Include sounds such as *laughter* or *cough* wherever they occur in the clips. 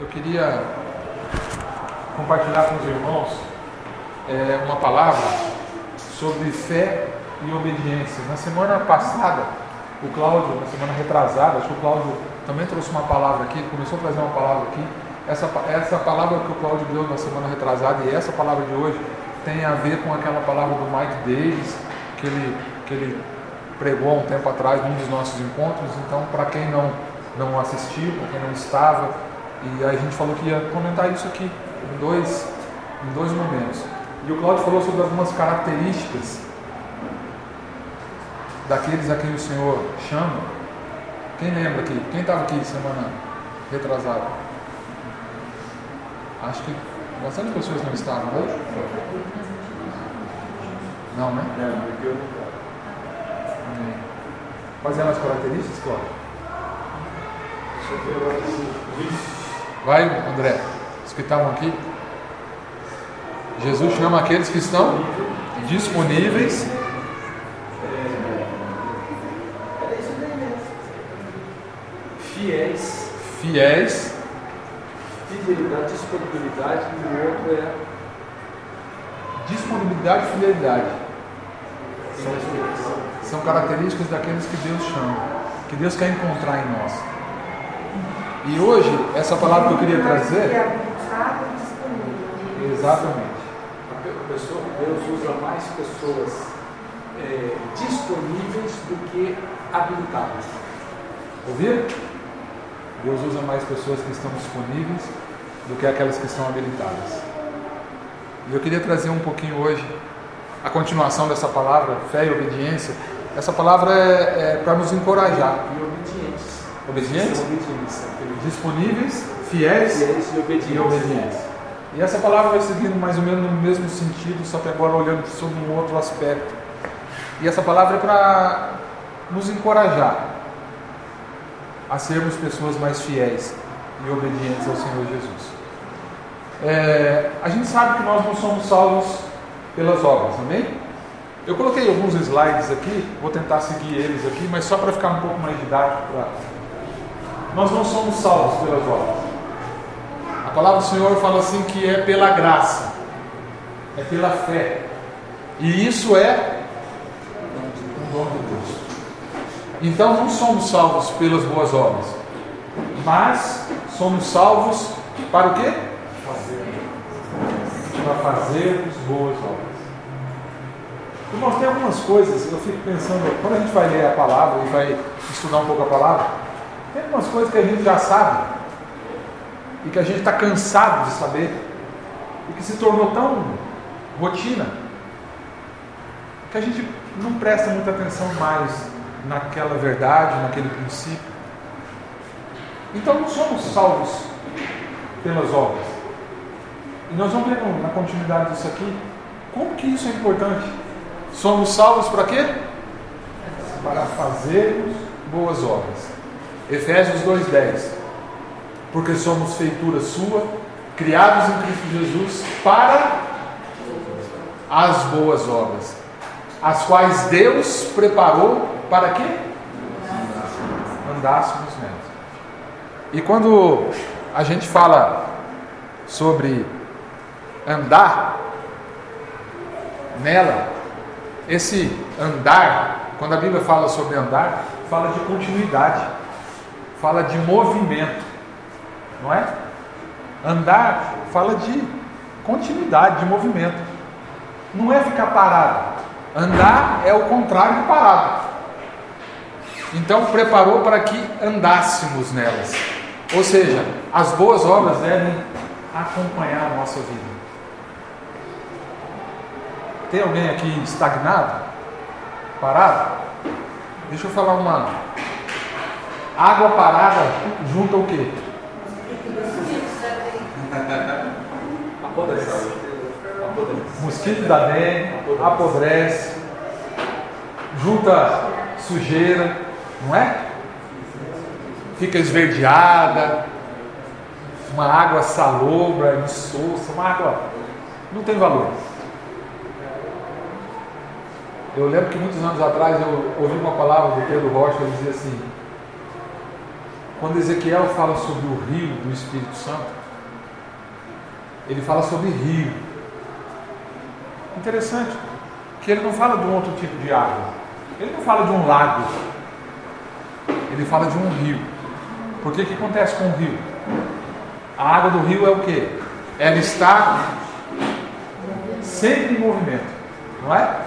Eu queria compartilhar com os irmãos é, uma palavra sobre fé e obediência. Na semana passada, o Cláudio, na semana retrasada, acho que o Cláudio também trouxe uma palavra aqui, começou a trazer uma palavra aqui. Essa, essa palavra que o Cláudio deu na semana retrasada e essa palavra de hoje tem a ver com aquela palavra do Mike Davis, que ele, que ele pregou há um tempo atrás num dos nossos encontros. Então, para quem não, não assistiu, para quem não estava, e aí a gente falou que ia comentar isso aqui em dois, em dois momentos. E o Cláudio falou sobre algumas características daqueles a quem o Senhor chama. Quem lembra aqui? Quem estava aqui semana retrasada? Acho que bastante pessoas não estavam, né? Não, né? Quais eram as características, Cláudio? Vai, André. Os que estavam aqui. Jesus chama aqueles que estão disponíveis. Fiéis. Fiéis. Fidelidade, disponibilidade e o outro é. Disponibilidade e fidelidade. São, são características daqueles que Deus chama, que Deus quer encontrar em nós. E hoje, essa palavra que eu queria trazer. Exatamente. A pessoa, Deus usa mais pessoas é, disponíveis do que habilitadas. Ouviram? Deus usa mais pessoas que estão disponíveis do que aquelas que estão habilitadas. E eu queria trazer um pouquinho hoje a continuação dessa palavra, fé e obediência. Essa palavra é, é para nos encorajar. Obedientes. Obedientes. Disponíveis, fiéis, Fiéis e obedientes. e obedientes. E essa palavra vai seguindo mais ou menos no mesmo sentido, só que agora olhando sobre um outro aspecto. E essa palavra é para nos encorajar a sermos pessoas mais fiéis e obedientes ao Senhor Jesus. É, a gente sabe que nós não somos salvos pelas obras, amém? Eu coloquei alguns slides aqui, vou tentar seguir eles aqui, mas só para ficar um pouco mais didático. Nós não somos salvos pelas obras. A palavra do Senhor fala assim que é pela graça, é pela fé. E isso é um dom de Deus. Então não somos salvos pelas boas obras, mas somos salvos para o quê? Para fazermos boas obras. Irmãos, tem algumas coisas, eu fico pensando, quando a gente vai ler a palavra e vai estudar um pouco a palavra, tem algumas coisas que a gente já sabe e que a gente está cansado de saber e que se tornou tão rotina que a gente não presta muita atenção mais naquela verdade, naquele princípio. Então não somos salvos pelas obras. E nós vamos ver na continuidade disso aqui como que isso é importante. Somos salvos para quê? Para fazermos boas obras. Efésios 2,10 Porque somos feitura sua, criados em Cristo Jesus para as boas obras, as quais Deus preparou para quê? Andássemos nelas. E quando a gente fala sobre andar nela, esse andar, quando a Bíblia fala sobre andar, fala de continuidade, fala de movimento, não é? Andar fala de continuidade, de movimento. Não é ficar parado. Andar é o contrário de parado. Então preparou para que andássemos nelas. Ou seja, as boas obras devem acompanhar a nossa vida. Tem alguém aqui estagnado? Parado? Deixa eu falar uma. Água parada junta o quê? Apodrece. Mosquito da dengue, apodrece, junta sujeira, não é? Fica esverdeada, uma água salobra, insossa, uma água não tem valor. Eu lembro que muitos anos atrás eu ouvi uma palavra do Pedro Rocha, ele dizia assim: quando Ezequiel fala sobre o rio do Espírito Santo, ele fala sobre rio. Interessante, que ele não fala de um outro tipo de água. Ele não fala de um lago. Ele fala de um rio. Porque o que acontece com o rio? A água do rio é o que? Ela está sempre em movimento, não é?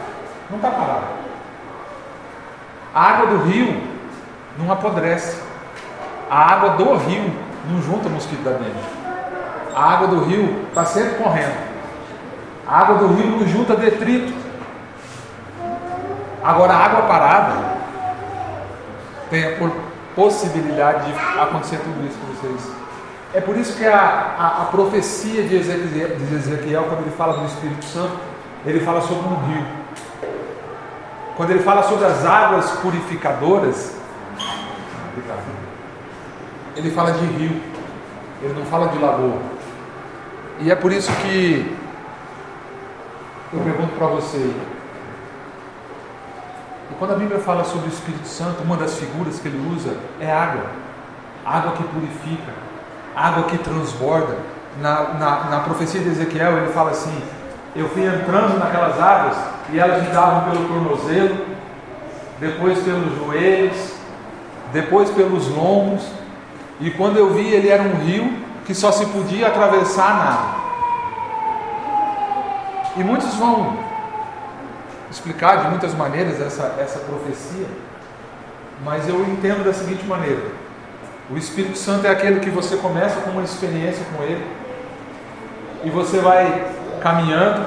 Não está parada. A água do rio não apodrece. A água do rio não junta mosquito da dentro. A água do rio está sempre correndo. A água do rio não junta detrito. Agora, a água parada tem a possibilidade de acontecer tudo isso com vocês. É por isso que a, a, a profecia de Ezequiel, de Ezequiel, quando ele fala do Espírito Santo, ele fala sobre um rio. Quando ele fala sobre as águas purificadoras, ele fala de rio, ele não fala de lagoa. E é por isso que eu pergunto para você, e quando a Bíblia fala sobre o Espírito Santo, uma das figuras que ele usa é água, água que purifica, água que transborda. Na, na, na profecia de Ezequiel, ele fala assim: Eu fui entrando naquelas águas e elas me davam pelo tornozelo, depois pelos joelhos, depois pelos lombos, e quando eu vi, ele era um rio que só se podia atravessar nada. E muitos vão explicar de muitas maneiras essa, essa profecia, mas eu entendo da seguinte maneira: o Espírito Santo é aquele que você começa com uma experiência com ele, e você vai caminhando,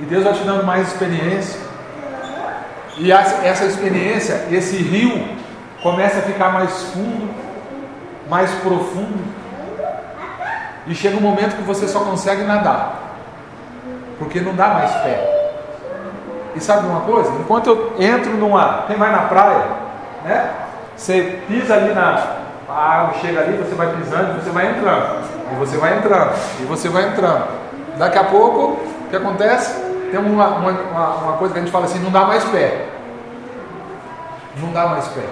e Deus vai te dando mais experiência, e essa experiência, esse rio, começa a ficar mais fundo, mais profundo, e chega um momento que você só consegue nadar, porque não dá mais pé. E sabe uma coisa? Enquanto eu entro numa. Quem vai na praia, né? Você pisa ali na. A água chega ali, você vai pisando, você vai entrando. E você vai entrando. E você vai entrando. Daqui a pouco, o que acontece? Tem uma, uma, uma coisa que a gente fala assim, não dá mais pé. Não dá mais pé.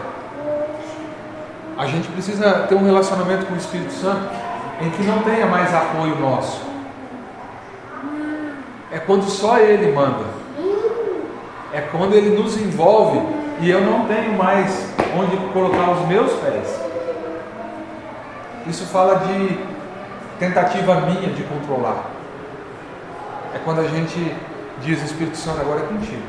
A gente precisa ter um relacionamento com o Espírito Santo em que não tenha mais apoio nosso. É quando só Ele manda. É quando ele nos envolve e eu não tenho mais onde colocar os meus pés. Isso fala de tentativa minha de controlar. É quando a gente diz Espírito Santo agora é contigo.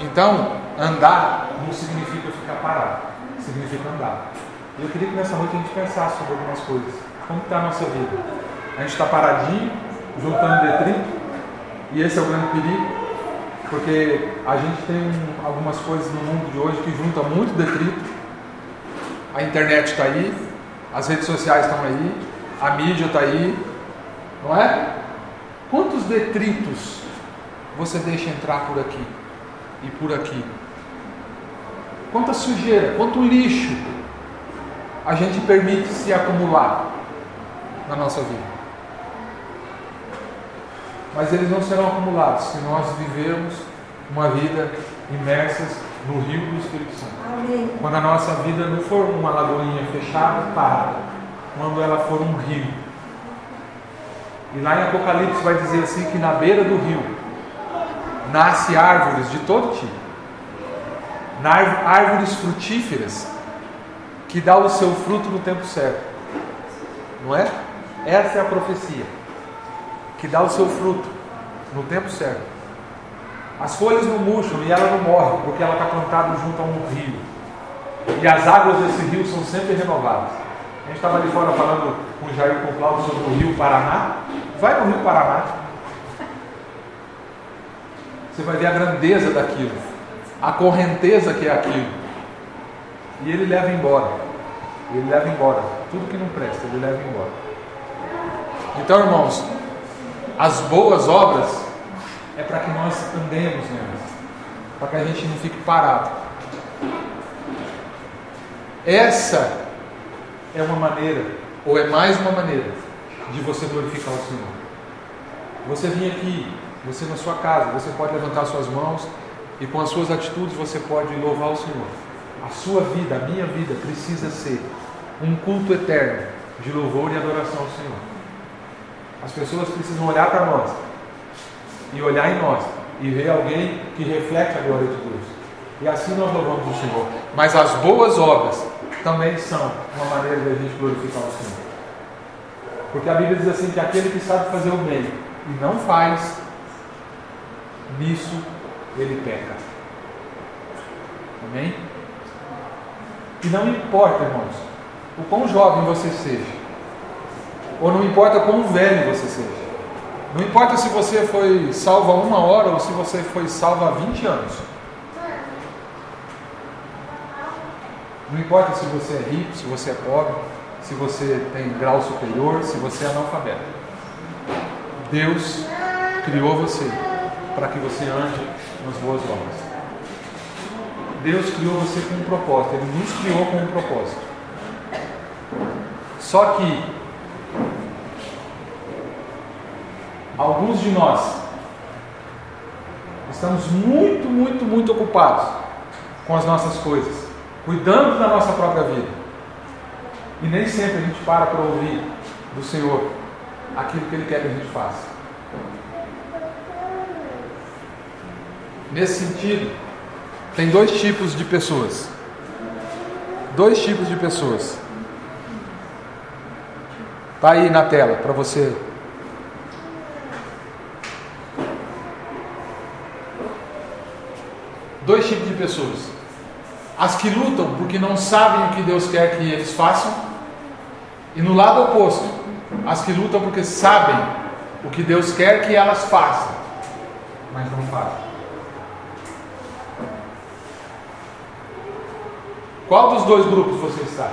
Então, andar não significa ficar parado, significa andar. E eu queria que nessa noite a gente pensasse sobre algumas coisas. Como está a nossa vida? A gente está paradinho, juntando detrito, e esse é o grande perigo, porque a gente tem algumas coisas no mundo de hoje que juntam muito detrito. A internet está aí, as redes sociais estão aí, a mídia está aí, não é? Quantos detritos você deixa entrar por aqui e por aqui? Quanta sujeira, quanto lixo a gente permite se acumular na nossa vida? mas eles não serão acumulados se nós vivermos uma vida imersas no rio do Espírito Santo. Amém. Quando a nossa vida não for uma lagoinha fechada, parada, quando ela for um rio. E lá em Apocalipse vai dizer assim que na beira do rio nasce árvores de todo tipo. Árvores frutíferas que dá o seu fruto no tempo certo. Não é? Essa é a profecia que dá o seu fruto no tempo certo. As folhas não murcham e ela não morre, porque ela está plantada junto a um rio. E as águas desse rio são sempre renovadas. A gente estava ali fora falando com o Jair com o Cláudio sobre o rio Paraná. Vai no rio Paraná. Você vai ver a grandeza daquilo, a correnteza que é aquilo. E ele leva embora. Ele leva embora. Tudo que não presta, ele leva embora. Então, irmãos, as boas obras é para que nós andemos nelas, para que a gente não fique parado. Essa é uma maneira, ou é mais uma maneira, de você glorificar o Senhor. Você vir aqui, você na sua casa, você pode levantar suas mãos e com as suas atitudes você pode louvar o Senhor. A sua vida, a minha vida, precisa ser um culto eterno de louvor e adoração ao Senhor. As pessoas precisam olhar para nós e olhar em nós e ver alguém que reflete a glória de Deus. E assim nós louvamos o Senhor. Mas as boas obras também são uma maneira de a gente glorificar o Senhor. Porque a Bíblia diz assim que aquele que sabe fazer o bem e não faz, nisso ele peca. Amém? E não importa, irmãos, o quão jovem você seja, ou não importa quão velho você seja, não importa se você foi salvo há uma hora ou se você foi salvo há 20 anos. Não importa se você é rico, se você é pobre, se você tem grau superior, se você é analfabeto. Deus criou você para que você ande nas boas obras. Deus criou você com um propósito, Ele nos criou com um propósito. Só que alguns de nós estamos muito, muito, muito ocupados com as nossas coisas, cuidando da nossa própria vida. E nem sempre a gente para para ouvir do Senhor aquilo que Ele quer que a gente faça. Nesse sentido, tem dois tipos de pessoas. Dois tipos de pessoas. Está aí na tela para você. Dois tipos de pessoas. As que lutam porque não sabem o que Deus quer que eles façam. E no lado oposto, as que lutam porque sabem o que Deus quer que elas façam, mas não fazem. Qual dos dois grupos você está?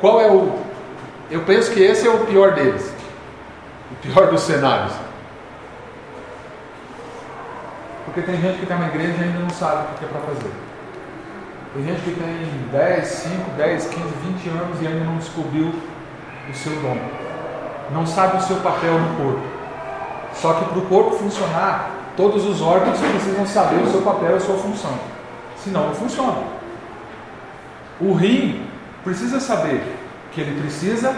Qual é o. Eu penso que esse é o pior deles. O pior dos cenários. Porque tem gente que está na igreja e ainda não sabe o que é para fazer. Tem gente que tem 10, 5, 10, 15, 20 anos e ainda não descobriu o seu dom. Não sabe o seu papel no corpo. Só que para o corpo funcionar, todos os órgãos precisam saber o seu papel e a sua função senão não funciona. O rim precisa saber que ele precisa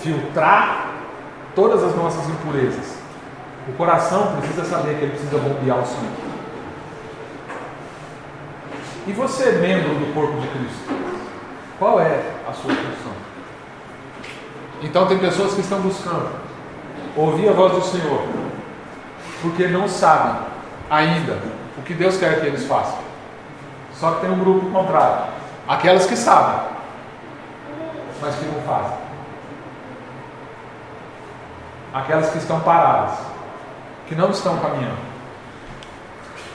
filtrar todas as nossas impurezas. O coração precisa saber que ele precisa bombear o sangue. E você, membro do corpo de Cristo, qual é a sua função? Então tem pessoas que estão buscando ouvir a voz do Senhor, porque não sabem ainda o que Deus quer que eles façam. Só que tem um grupo contrário. Aquelas que sabem, mas que não fazem. Aquelas que estão paradas, que não estão caminhando.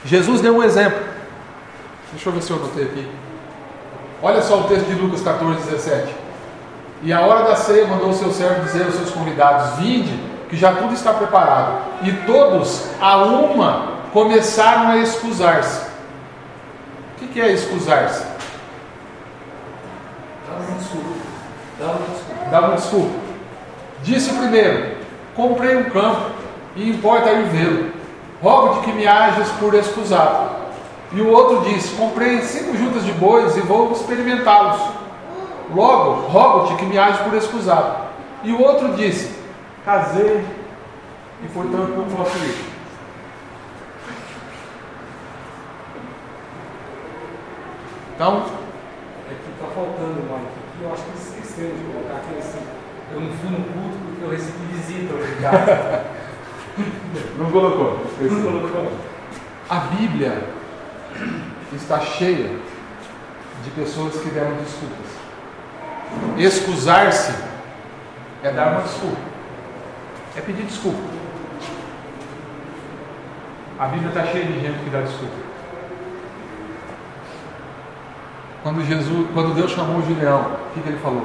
Jesus deu um exemplo. Deixa eu ver se eu anotei aqui. Olha só o texto de Lucas 14, 17. E a hora da ceia mandou o seu servo dizer aos seus convidados: Vinde, que já tudo está preparado. E todos, a uma, começaram a excusar-se o que é excusar-se? Dá uma desculpa. Dá uma desculpa. Uma desculpa. Disse primeiro: Comprei um campo e importa ir vê-lo. Rogo-te que me hajas por excusado. E o outro disse: Comprei cinco juntas de bois e vou experimentá-los. Logo, rogo-te que me hajas por excusado. E o outro disse: Casei e portanto não posso Então. É que está faltando, Mike. Aqui eu acho que esqueceu de colocar aqui assim. Eu não fui no culto porque eu recebi visita hoje *laughs* não colocou. Não colocou. A Bíblia está cheia de pessoas que deram desculpas. Excusar-se é dar uma desculpa. É pedir desculpa. A Bíblia está cheia de gente que dá desculpa. Quando Jesus, quando Deus chamou o Gileão, o que, que ele falou?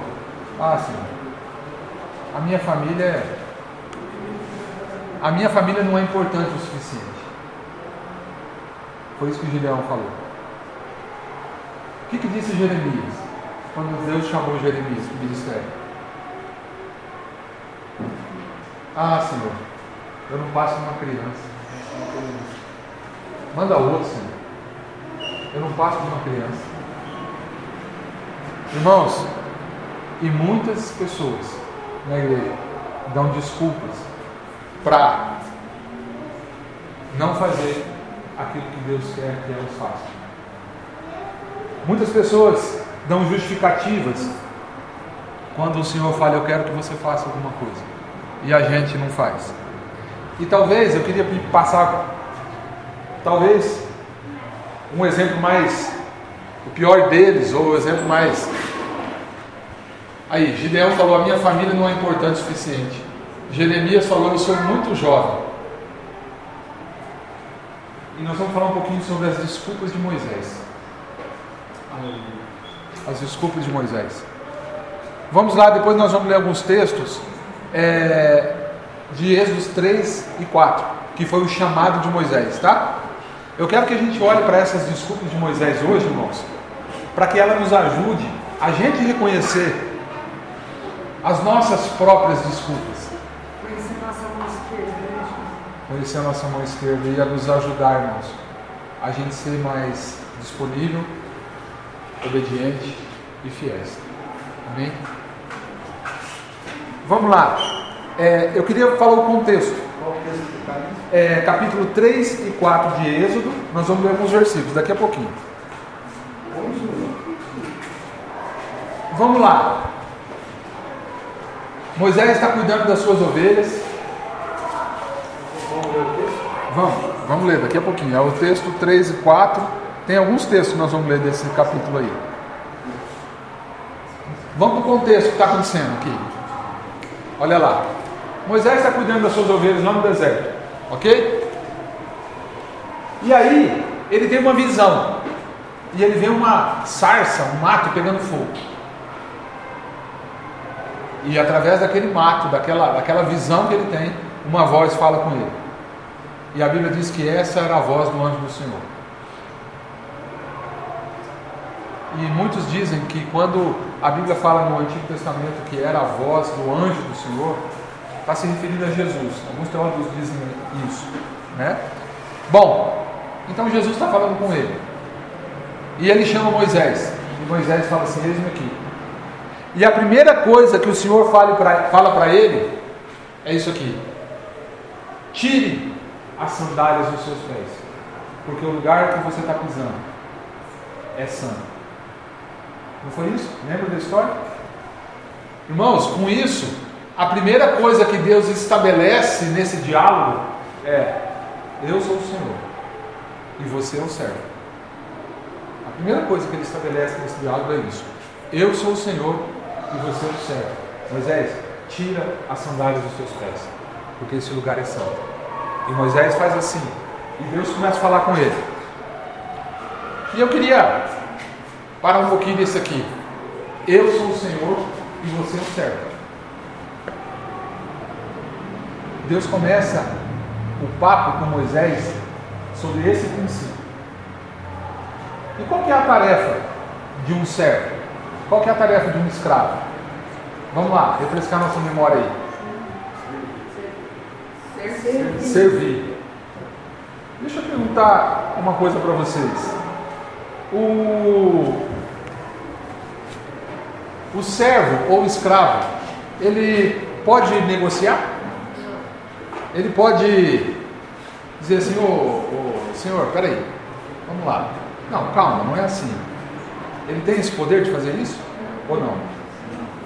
Ah, Senhor, a minha família é. A minha família não é importante o suficiente. Foi isso que Gileão falou. O que, que disse Jeremias? Quando Deus chamou Jeremias para o ministério. Ah, Senhor, eu não passo uma criança. Manda outro, Senhor. eu não passo de uma criança. Irmãos, e muitas pessoas na igreja dão desculpas para não fazer aquilo que Deus quer que elas façam. Muitas pessoas dão justificativas quando o Senhor fala, eu quero que você faça alguma coisa, e a gente não faz. E talvez, eu queria passar, talvez, um exemplo mais, o pior deles, ou o exemplo mais. Aí, Gideão falou: a minha família não é importante o suficiente. Jeremias falou: eu sou muito jovem. E nós vamos falar um pouquinho sobre as desculpas de Moisés. As desculpas de Moisés. Vamos lá, depois nós vamos ler alguns textos é, de Êxodos 3 e 4, que foi o chamado de Moisés, tá? Eu quero que a gente olhe para essas desculpas de Moisés hoje, irmãos, para que ela nos ajude a gente reconhecer as nossas próprias desculpas. Conhecer nossa mão esquerda. Né, Conhecer a nossa mão esquerda e a nos ajudar, irmãos, a gente ser mais disponível, obediente e fiéis. Amém? Vamos lá. É, eu queria falar o contexto. É, capítulo 3 e 4 de Êxodo. Nós vamos ler alguns versículos daqui a pouquinho. Vamos lá. Moisés está cuidando das suas ovelhas. Vamos, vamos ler daqui a pouquinho. É o texto 3 e 4. Tem alguns textos que nós vamos ler desse capítulo aí. Vamos para o contexto que está acontecendo aqui. Olha lá. Moisés está cuidando das suas ovelhas lá no deserto. Ok? E aí, ele tem uma visão. E ele vê uma sarça, um mato pegando fogo. E através daquele mato, daquela, daquela visão que ele tem, uma voz fala com ele. E a Bíblia diz que essa era a voz do anjo do Senhor. E muitos dizem que quando a Bíblia fala no Antigo Testamento que era a voz do anjo do Senhor, está se referindo a Jesus. Alguns teólogos dizem isso. Né? Bom, então Jesus está falando com ele. E ele chama Moisés. E Moisés fala assim: Eis-me aqui. E a primeira coisa que o Senhor pra, fala para ele é isso aqui: Tire as sandálias dos seus pés, porque o lugar que você está pisando é santo. Não foi isso? Lembra da história? Irmãos, com isso, a primeira coisa que Deus estabelece nesse diálogo é: Eu sou o Senhor e você é o servo. A primeira coisa que ele estabelece nesse diálogo é isso: Eu sou o Senhor e você o servo. Moisés, tira as sandálias dos seus pés, porque esse lugar é santo. E Moisés faz assim, e Deus começa a falar com ele. E eu queria para um pouquinho desse aqui. Eu sou o Senhor e você é o servo. Deus começa o papo com Moisés sobre esse princípio. E qual que é a tarefa de um servo? Qual é a tarefa de um escravo? Vamos lá, refrescar nossa memória aí. Servir. Servir. Deixa eu perguntar uma coisa para vocês. O o servo ou escravo, ele pode negociar? Ele pode dizer assim, ô, ô senhor, peraí, vamos lá. Não, calma, não é assim. Ele tem esse poder de fazer isso? Ou não?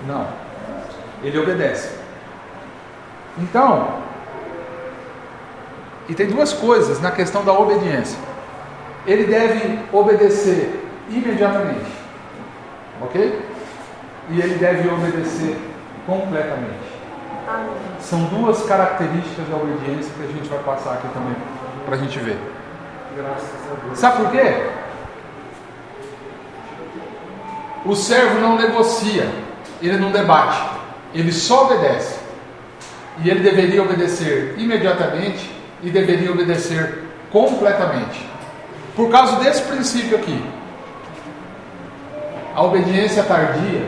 Não. Ele obedece. Então, e tem duas coisas na questão da obediência. Ele deve obedecer imediatamente. Ok? e ele deve obedecer completamente. São duas características da obediência que a gente vai passar aqui também para a gente ver. Graças a Deus. Sabe por quê? O servo não negocia, ele não debate, ele só obedece. E ele deveria obedecer imediatamente e deveria obedecer completamente. Por causa desse princípio aqui, a obediência tardia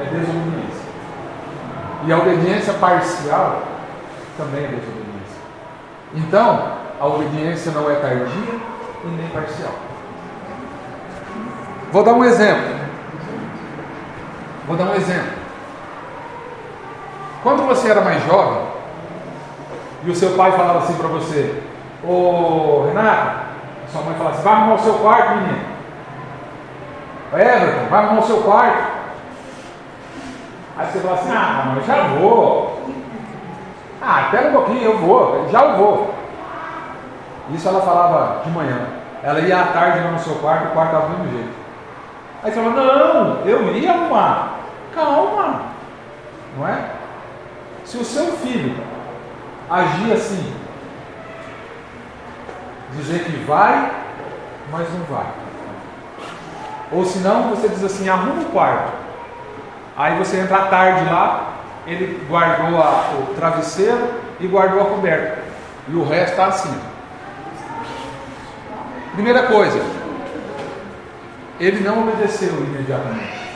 é desobediência. E a obediência parcial também é desobediência. Então, a obediência não é tardia e nem parcial. Vou dar um exemplo. Vou dar um exemplo. Quando você era mais jovem e o seu pai falava assim para você: Ô Renato, sua mãe falava assim: vai arrumar o seu quarto, menino. Everton, vai arrumar o seu quarto. Aí você fala assim: ah, mas já vou. Ah, espera um pouquinho, eu vou, já eu vou. Isso ela falava de manhã. Ela ia à tarde lá no seu quarto, o quarto estava do mesmo jeito. Aí você fala, não, eu ia arrumar. Calma. Não é? Se o seu filho agir assim, dizer que vai, mas não vai. Ou se não, você diz assim, arruma o quarto. Aí você entra à tarde lá, ele guardou a, o travesseiro e guardou a coberta. E o resto está assim. Primeira coisa, ele não obedeceu imediatamente.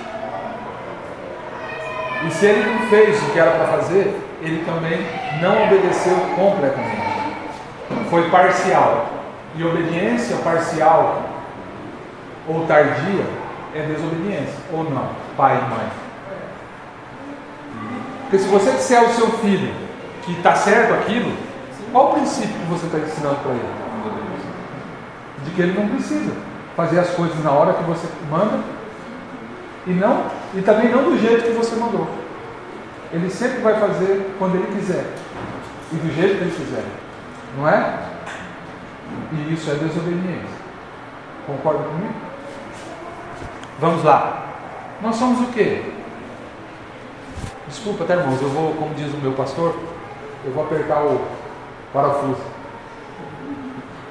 E se ele não fez o que era para fazer, ele também não obedeceu completamente. Foi parcial. E obediência parcial ou tardia é desobediência, ou não, pai e mãe. Porque se você disser ao seu filho que está certo aquilo, qual o princípio que você está ensinando para ele? De que ele não precisa fazer as coisas na hora que você manda e não e também não do jeito que você mandou. Ele sempre vai fazer quando ele quiser e do jeito que ele quiser, não é? E isso é desobediência. Concorda comigo? Vamos lá. Nós somos o quê? Desculpa, tá, irmãos? Eu vou, como diz o meu pastor, eu vou apertar o parafuso.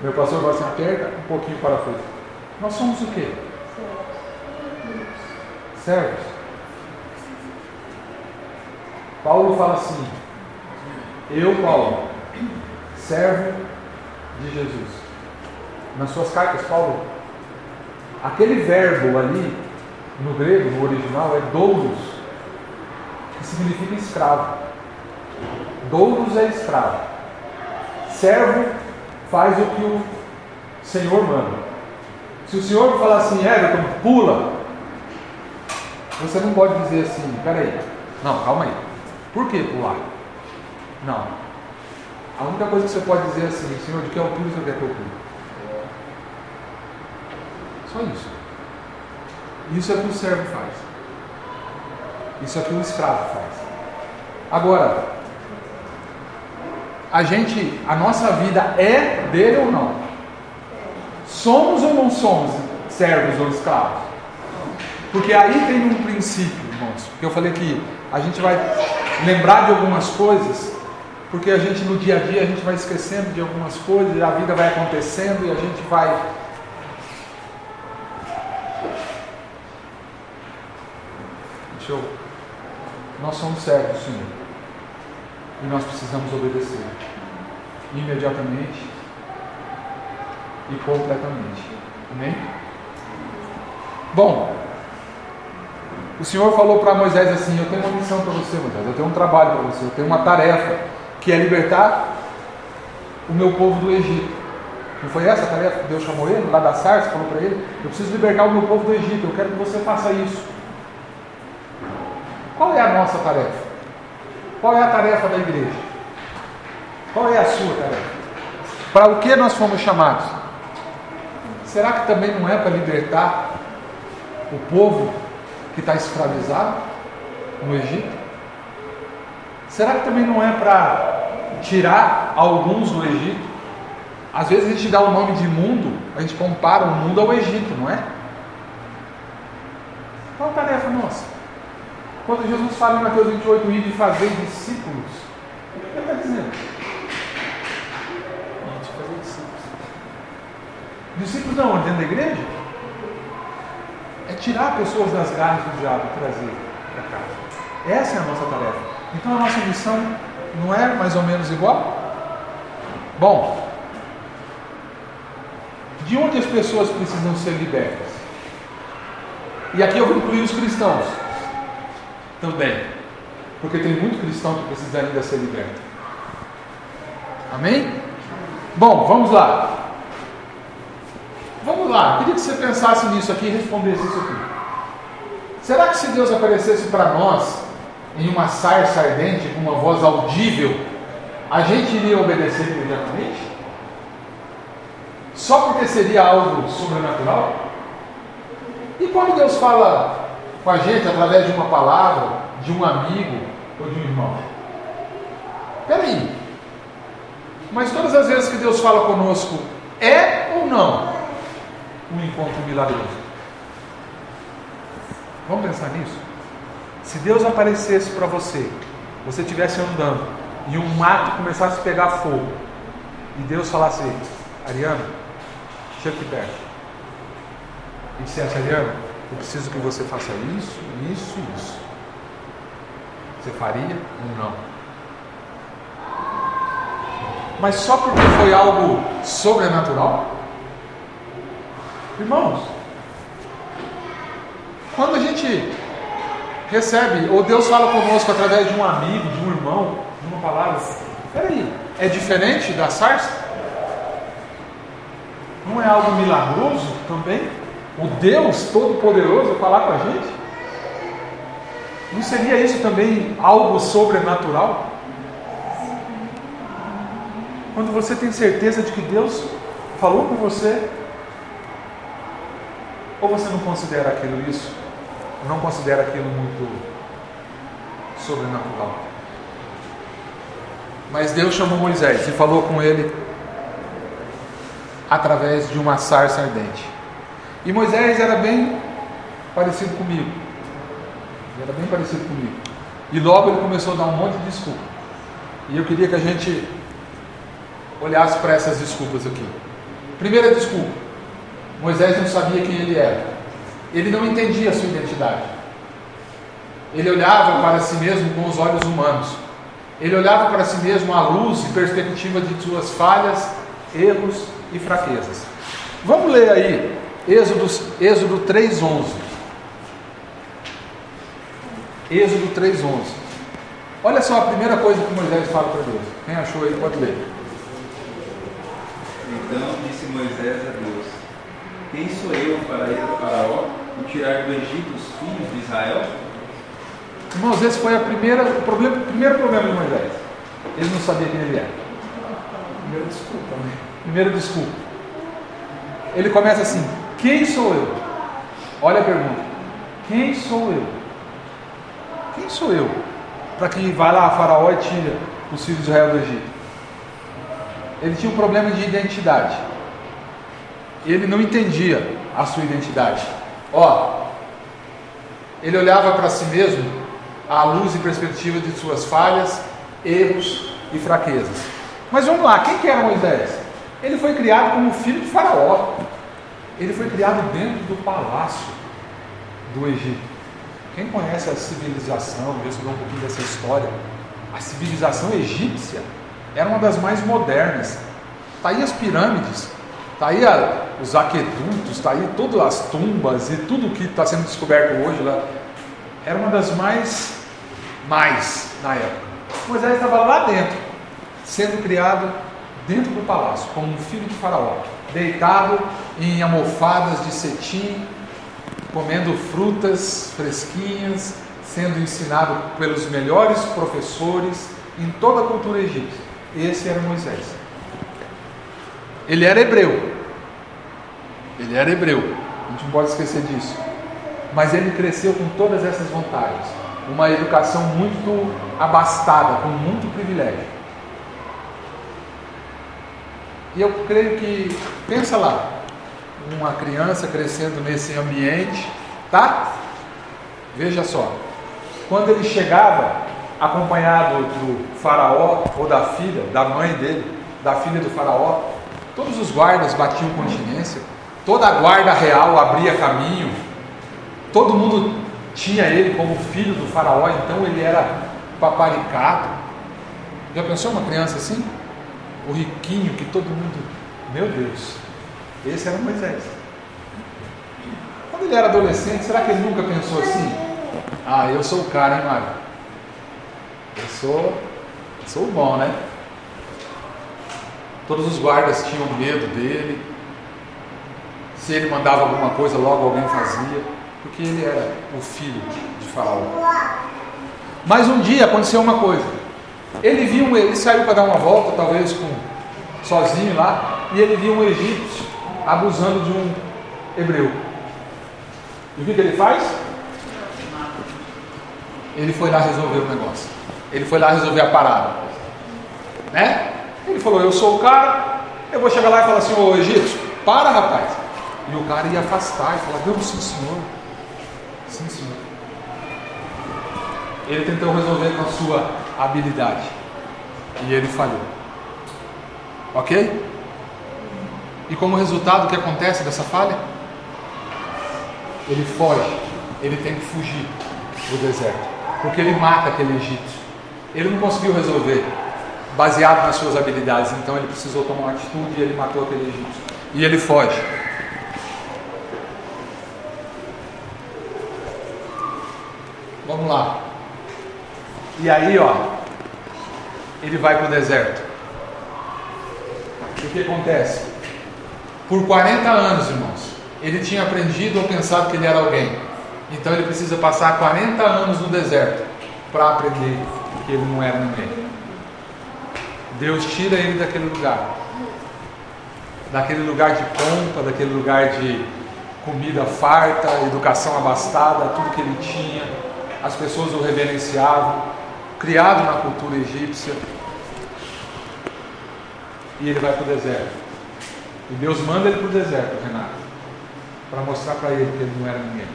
Meu pastor vai assim, aperta um pouquinho o parafuso. Nós somos o quê? Servos. Paulo fala assim: Eu, Paulo, servo de Jesus. Nas suas cartas, Paulo, aquele verbo ali, no grego, no original, é doulos que significa escravo. Douros é escravo. Servo faz o que o Senhor manda. Se o Senhor falar assim, Everton, pula, você não pode dizer assim, peraí, não, calma aí. Por que pular? Não. A única coisa que você pode dizer é assim, Senhor, de que altura você quer que eu pule? Só isso. Isso é o que o servo faz. Isso é o que um escravo faz. Agora, a gente, a nossa vida é dele ou não? Somos ou não somos servos ou escravos? Porque aí tem um princípio, irmãos. Porque eu falei que a gente vai lembrar de algumas coisas, porque a gente no dia a dia a gente vai esquecendo de algumas coisas, e a vida vai acontecendo e a gente vai Deixa eu nós somos servos, Senhor. E nós precisamos obedecer. Imediatamente e completamente. Amém? Bom, o Senhor falou para Moisés assim: Eu tenho uma missão para você, Moisés. Eu tenho um trabalho para você. Eu tenho uma tarefa que é libertar o meu povo do Egito. Não foi essa a tarefa que Deus chamou ele? Lá da Sarça, falou para ele: Eu preciso libertar o meu povo do Egito. Eu quero que você faça isso. Qual é a nossa tarefa? Qual é a tarefa da igreja? Qual é a sua tarefa? Para o que nós fomos chamados? Será que também não é para libertar o povo que está escravizado no Egito? Será que também não é para tirar alguns do Egito? Às vezes a gente dá o nome de mundo, a gente compara o mundo ao Egito, não é? Qual a tarefa nossa? Quando Jesus fala em Mateus 28, ir de fazer discípulos, o que ele está dizendo? Fazer discípulos. Discípulos não, dentro da igreja? É tirar pessoas das garras do diabo e trazer para casa. Essa é a nossa tarefa. Então a nossa missão não é mais ou menos igual? Bom, de onde as pessoas precisam ser libertas? E aqui eu vou incluir os cristãos também. Porque tem muito cristão que precisa ainda ser liberto. Amém? Bom, vamos lá. Vamos queria que você pensasse nisso aqui e respondesse isso aqui. Será que se Deus aparecesse para nós em uma sarça ardente, com uma voz audível, a gente iria obedecer imediatamente? Só porque seria algo sobrenatural? E quando Deus fala com a gente através de uma palavra, de um amigo ou de um irmão? Peraí, mas todas as vezes que Deus fala conosco, é ou não um encontro milagroso? Vamos pensar nisso? Se Deus aparecesse para você, você estivesse andando e um mato começasse a pegar fogo, e Deus falasse, Ariano, chega aqui perto. E dissesse, Ariano, eu preciso que você faça isso, isso e isso. Você faria ou não? Mas só porque foi algo sobrenatural? Irmãos, quando a gente recebe, ou Deus fala conosco através de um amigo, de um irmão, de uma palavra, peraí, é diferente da sarça? Não é algo milagroso também? O Deus Todo-Poderoso falar com a gente? Não seria isso também algo sobrenatural? Quando você tem certeza de que Deus falou com você, ou você não considera aquilo isso? Não considera aquilo muito sobrenatural? Mas Deus chamou Moisés e falou com ele através de uma sarça ardente. E Moisés era bem parecido comigo. Era bem parecido comigo. E logo ele começou a dar um monte de desculpa. E eu queria que a gente olhasse para essas desculpas aqui. Primeira desculpa: Moisés não sabia quem ele era. Ele não entendia a sua identidade. Ele olhava para si mesmo com os olhos humanos. Ele olhava para si mesmo à luz e perspectiva de suas falhas, erros e fraquezas. Vamos ler aí Êxodo, Êxodo 3,11. Êxodo 3,11. Olha só a primeira coisa que Moisés fala para Deus. Quem achou aí pode ler. Então disse Moisés a Deus: Quem sou eu para ir a Faraó e tirar do Egito os filhos de Israel? Irmãos, esse foi a primeira, o problema, o primeiro problema de Moisés. Ele não sabia quem ele era. Primeira desculpa, né? Primeiro desculpa. Ele começa assim: Quem sou eu? Olha a pergunta: Quem sou eu? Quem sou eu? Para que vá lá a Faraó e tira os filhos de Israel do Egito. Ele tinha um problema de identidade. Ele não entendia a sua identidade. Ó, ele olhava para si mesmo à luz e perspectiva de suas falhas, erros e fraquezas. Mas vamos lá, quem que era Moisés? Ele foi criado como filho de Faraó. Ele foi criado dentro do palácio do Egito. Quem conhece a civilização, já estudou um pouquinho dessa história, a civilização egípcia era uma das mais modernas. Está aí as pirâmides, está aí a, os aquedutos, está aí todas as tumbas e tudo que está sendo descoberto hoje lá. Era uma das mais, mais na época. Moisés estava lá dentro, sendo criado dentro do palácio, como um filho de faraó, deitado em almofadas de cetim, comendo frutas fresquinhas, sendo ensinado pelos melhores professores em toda a cultura egípcia. Esse era Moisés. Ele era hebreu. Ele era hebreu. A gente não pode esquecer disso. Mas ele cresceu com todas essas vontades. Uma educação muito abastada, com muito privilégio. E eu creio que, pensa lá, uma criança crescendo nesse ambiente, tá? Veja só, quando ele chegava acompanhado do faraó ou da filha, da mãe dele, da filha do faraó, todos os guardas batiam continência, toda a guarda real abria caminho, todo mundo tinha ele como filho do faraó, então ele era paparicado. Já pensou uma criança assim? O riquinho que todo mundo, meu Deus, esse era Moisés. Quando ele era adolescente, será que ele nunca pensou assim? Ah, eu sou o cara, hein, Mário? Eu sou, sou bom, né? Todos os guardas tinham medo dele. Se ele mandava alguma coisa, logo alguém fazia, porque ele era o filho de Faraó. Mas um dia aconteceu uma coisa. Ele viu, ele saiu para dar uma volta, talvez com sozinho lá, e ele viu um egípcio abusando de um hebreu. E o que, que ele faz? Ele foi lá resolver o negócio. Ele foi lá resolver a parada. Né? Ele falou: Eu sou o cara, eu vou chegar lá e falar assim: Ô egípcio, para rapaz. E o cara ia afastar e falar: Não, sim senhor. Sim senhor. Ele tentou resolver com a sua habilidade. E ele falhou. Ok? E como resultado, o que acontece dessa falha? Ele foge. Ele tem que fugir do deserto. Porque ele mata aquele egípcio. Ele não conseguiu resolver, baseado nas suas habilidades. Então ele precisou tomar uma atitude e ele matou aquele egípcio. E ele foge. Vamos lá. E aí, ó, ele vai para o deserto. O que acontece? Por 40 anos, irmãos, ele tinha aprendido ou pensado que ele era alguém. Então ele precisa passar 40 anos no deserto para aprender que ele não era ninguém. Deus tira ele daquele lugar, daquele lugar de pompa, daquele lugar de comida farta, educação abastada, tudo que ele tinha, as pessoas o reverenciavam, criado na cultura egípcia. E ele vai para o deserto. E Deus manda ele para o deserto, Renato, para mostrar para ele que ele não era ninguém.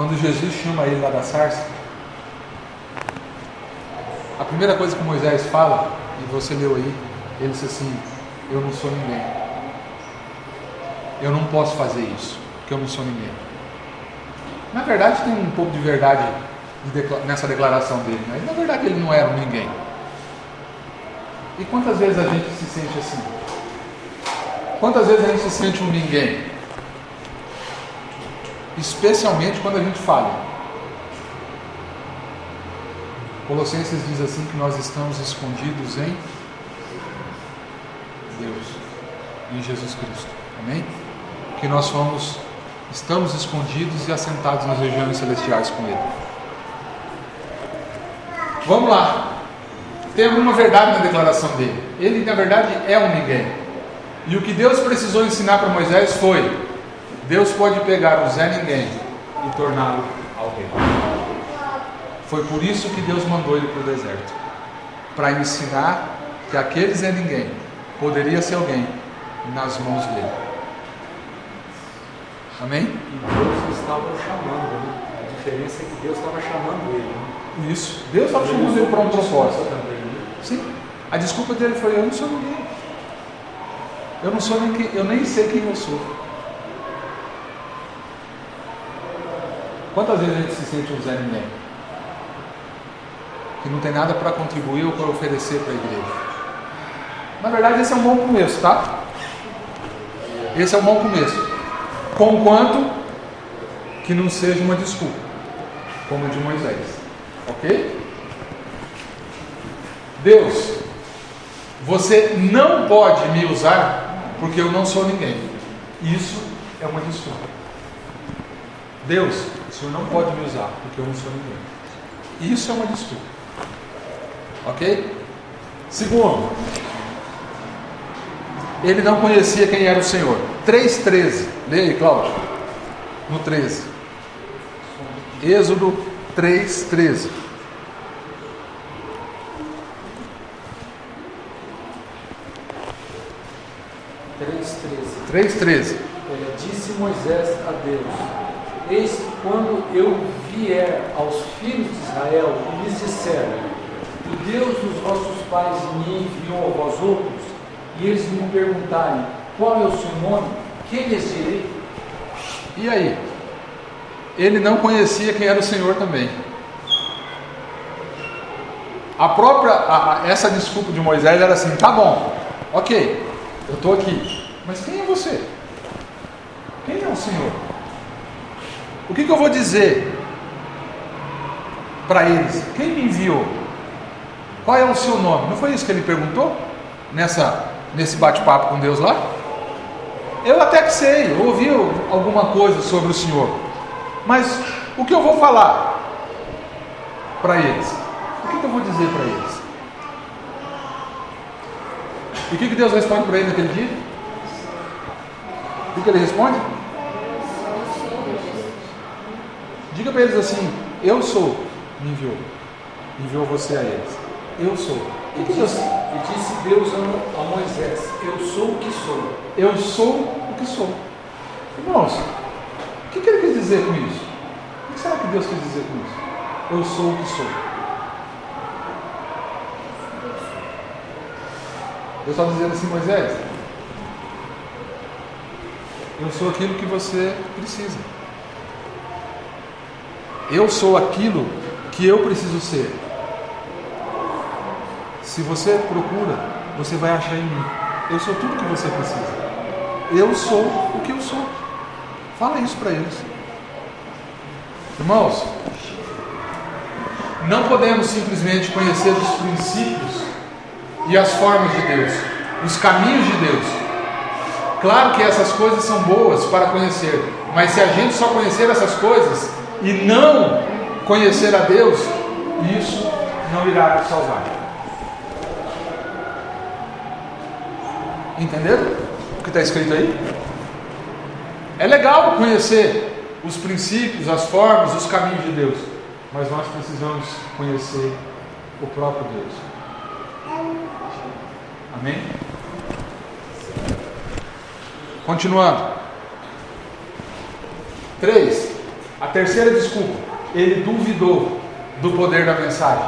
Quando Jesus chama ele lá da sarça, a primeira coisa que Moisés fala, e você leu aí, ele disse assim: Eu não sou ninguém. Eu não posso fazer isso, porque eu não sou ninguém. Na verdade, tem um pouco de verdade nessa declaração dele, mas na verdade ele não era um ninguém. E quantas vezes a gente se sente assim? Quantas vezes a gente se sente um ninguém? Especialmente quando a gente falha. Colossenses diz assim que nós estamos escondidos em Deus, em Jesus Cristo. Amém? Que nós somos, estamos escondidos e assentados nas regiões celestiais com Ele. Vamos lá. Tem alguma verdade na declaração dele. Ele, na verdade, é um ninguém. E o que Deus precisou ensinar para Moisés foi: Deus pode pegar um Zé Ninguém e torná-lo alguém. Foi por isso que Deus mandou ele para o deserto para ensinar que aquele Zé Ninguém poderia ser alguém nas mãos dele. Amém? E Deus estava chamando, né? A diferença é que Deus estava chamando ele. Né? Isso. Deus estava chamando ele para um propósito. Também, né? Sim. A desculpa dele foi: Eu não sou ninguém. Eu não sou ninguém. Eu nem sei quem eu sou. Quantas vezes a gente se sente um Zé Ninguém? Que não tem nada para contribuir ou para oferecer para a igreja. Na verdade, esse é um bom começo, tá? Esse é um bom começo. Conquanto que não seja uma desculpa, como a de Moisés. Ok? Deus, você não pode me usar porque eu não sou ninguém. Isso é uma desculpa. Deus, o Senhor não pode me usar, porque eu não sou ninguém. Isso é uma desculpa. Ok? Segundo, ele não conhecia quem era o Senhor. 3,13. Leia aí, Cláudio. No 13. Êxodo 3,13. 3,13. Disse Moisés a Deus: Eis que quando eu vier aos filhos de Israel e lhes disser, o Deus dos vossos pais me enviou a vós outros, e eles me perguntarem qual é o seu nome, que lhes direi? E aí? Ele não conhecia quem era o Senhor também. A própria, a, a, essa desculpa de Moisés era assim: tá bom, ok, eu estou aqui, mas quem é você? Quem é o Senhor? O que, que eu vou dizer para eles? Quem me enviou? Qual é o seu nome? Não foi isso que ele perguntou nessa nesse bate-papo com Deus lá? Eu até que sei, eu ouvi alguma coisa sobre o Senhor, mas o que eu vou falar para eles? O que, que eu vou dizer para eles? E o que, que Deus responde para ele naquele dia? O que, que ele responde? Diga para eles assim: Eu sou, me enviou, enviou você a eles. Eu sou. E disse, e disse Deus a Moisés: Eu sou o que sou. Eu sou o que sou. Irmãos, o que, que ele quis dizer com isso? O que será que Deus quis dizer com isso? Eu sou o que sou. Deus está dizendo assim, Moisés, eu sou aquilo que você precisa. Eu sou aquilo que eu preciso ser. Se você procura, você vai achar em mim. Eu sou tudo que você precisa. Eu sou o que eu sou. Fala isso para eles. Irmãos, não podemos simplesmente conhecer os princípios e as formas de Deus, os caminhos de Deus. Claro que essas coisas são boas para conhecer, mas se a gente só conhecer essas coisas e não conhecer a Deus, isso não irá nos salvar. Entenderam o que está escrito aí? É legal conhecer os princípios, as formas, os caminhos de Deus, mas nós precisamos conhecer o próprio Deus. Amém? Continuando. 3. A terceira desculpa. Ele duvidou do poder da mensagem.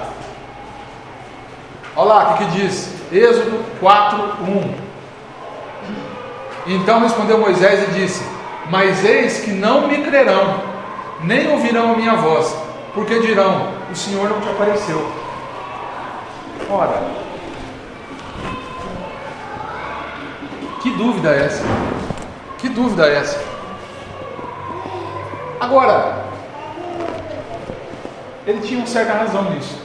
Olha lá o que, que diz. Êxodo 4, 1. Então respondeu Moisés e disse: Mas eis que não me crerão, nem ouvirão a minha voz, porque dirão: O Senhor não te apareceu. Ora, que dúvida é essa? Que dúvida é essa? Agora, ele tinha uma certa razão nisso.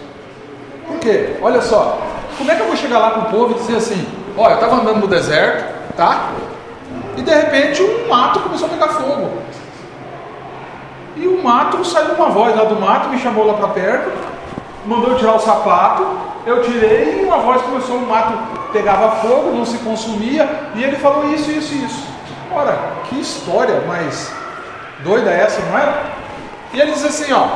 Por quê? Olha só, como é que eu vou chegar lá para o povo e dizer assim: Olha, eu estava andando no deserto, tá? E de repente um mato começou a pegar fogo. E o mato saiu uma voz lá do mato, me chamou lá para perto, mandou tirar o sapato, eu tirei e uma voz começou, o mato pegava fogo, não se consumia, e ele falou isso, isso isso. Ora, que história mais doida essa, não é? E ele diz assim, ó,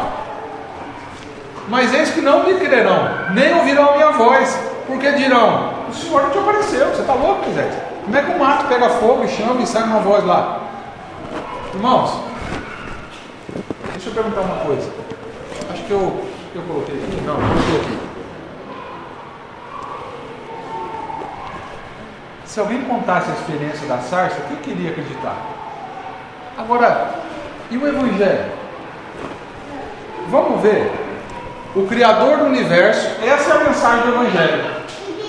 mas eis que não me crerão, nem ouvirão minha voz, porque dirão, o Senhor não te apareceu, você está louco, Moisés? Como é que o mato pega fogo e chama e sai uma voz lá? Irmãos, deixa eu perguntar uma coisa. Acho que eu, eu coloquei aqui. Não, não coloquei. Se alguém contasse a experiência da sarça, quem queria acreditar? Agora, e o Evangelho? Vamos ver. O Criador do universo, essa é a mensagem do Evangelho.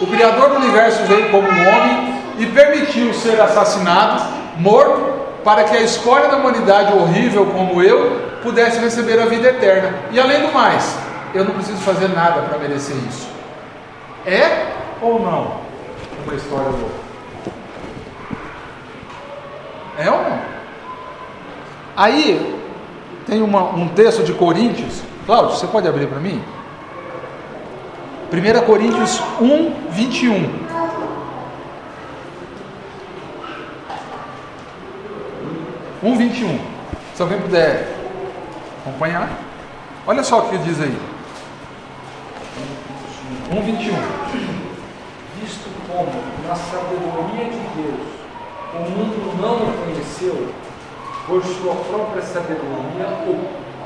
O Criador do universo veio como um homem e permitiu ser assassinado, morto, para que a escolha da humanidade horrível como eu pudesse receber a vida eterna. E além do mais, eu não preciso fazer nada para merecer isso. É ou não uma história louca? É ou não? Aí tem uma, um texto de Coríntios. Cláudio, você pode abrir para mim? 1 Coríntios 1, 21. 1, 21. Se alguém puder acompanhar. Olha só o que diz aí. 1, 21. Visto como, na sabedoria de Deus, o mundo não o conheceu, por sua própria sabedoria,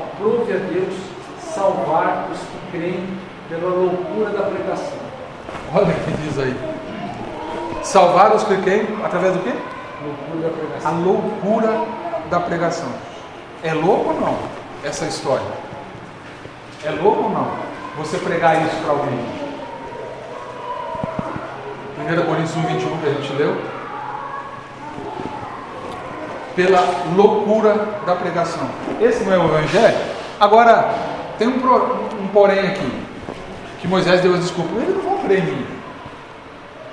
aprove a Deus salvar os que creem pela loucura da pregação. Olha o que diz aí. Salvar os que creem através do quê? Loucura da pregação. A loucura da pregação. É louco ou não essa história? É louco ou não você pregar isso para alguém? 1 Coríntios 1, 21 que a gente leu. Pela loucura da pregação. Esse não é o Evangelho? Agora, tem um, pro, um porém aqui. Que Moisés deu as desculpas. Eles não vão crer em mim.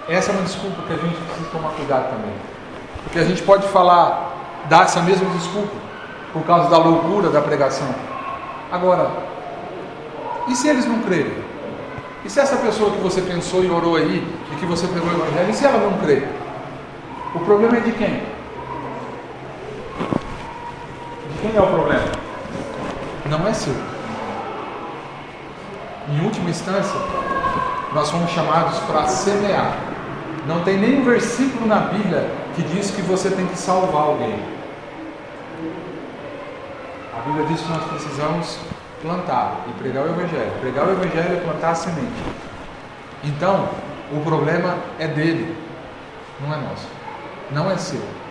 Essa é uma desculpa que a gente precisa tomar cuidado também. Porque a gente pode falar, dar essa mesma desculpa, por causa da loucura da pregação. Agora, e se eles não crerem? E se essa pessoa que você pensou e orou aí, e que você pregou o evangelho, e se ela não crer? O problema é de quem? De quem é o problema? Não é seu. Em última instância, nós somos chamados para semear. Não tem nenhum versículo na Bíblia que diz que você tem que salvar alguém. A Bíblia diz que nós precisamos plantar e pregar o Evangelho. Pregar o Evangelho é plantar a semente. Então, o problema é dele, não é nosso, não é seu.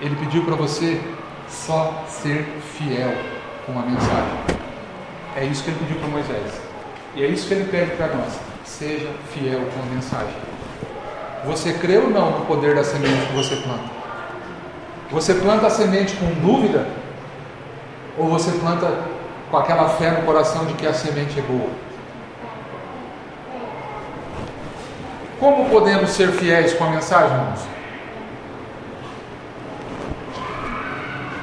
Ele pediu para você só ser fiel com a mensagem. É isso que ele pediu para Moisés. E é isso que ele pede para nós. Seja fiel com a mensagem. Você crê ou não no poder da semente que você planta? Você planta a semente com dúvida? Ou você planta com aquela fé no coração de que a semente é boa? Como podemos ser fiéis com a mensagem, irmãos?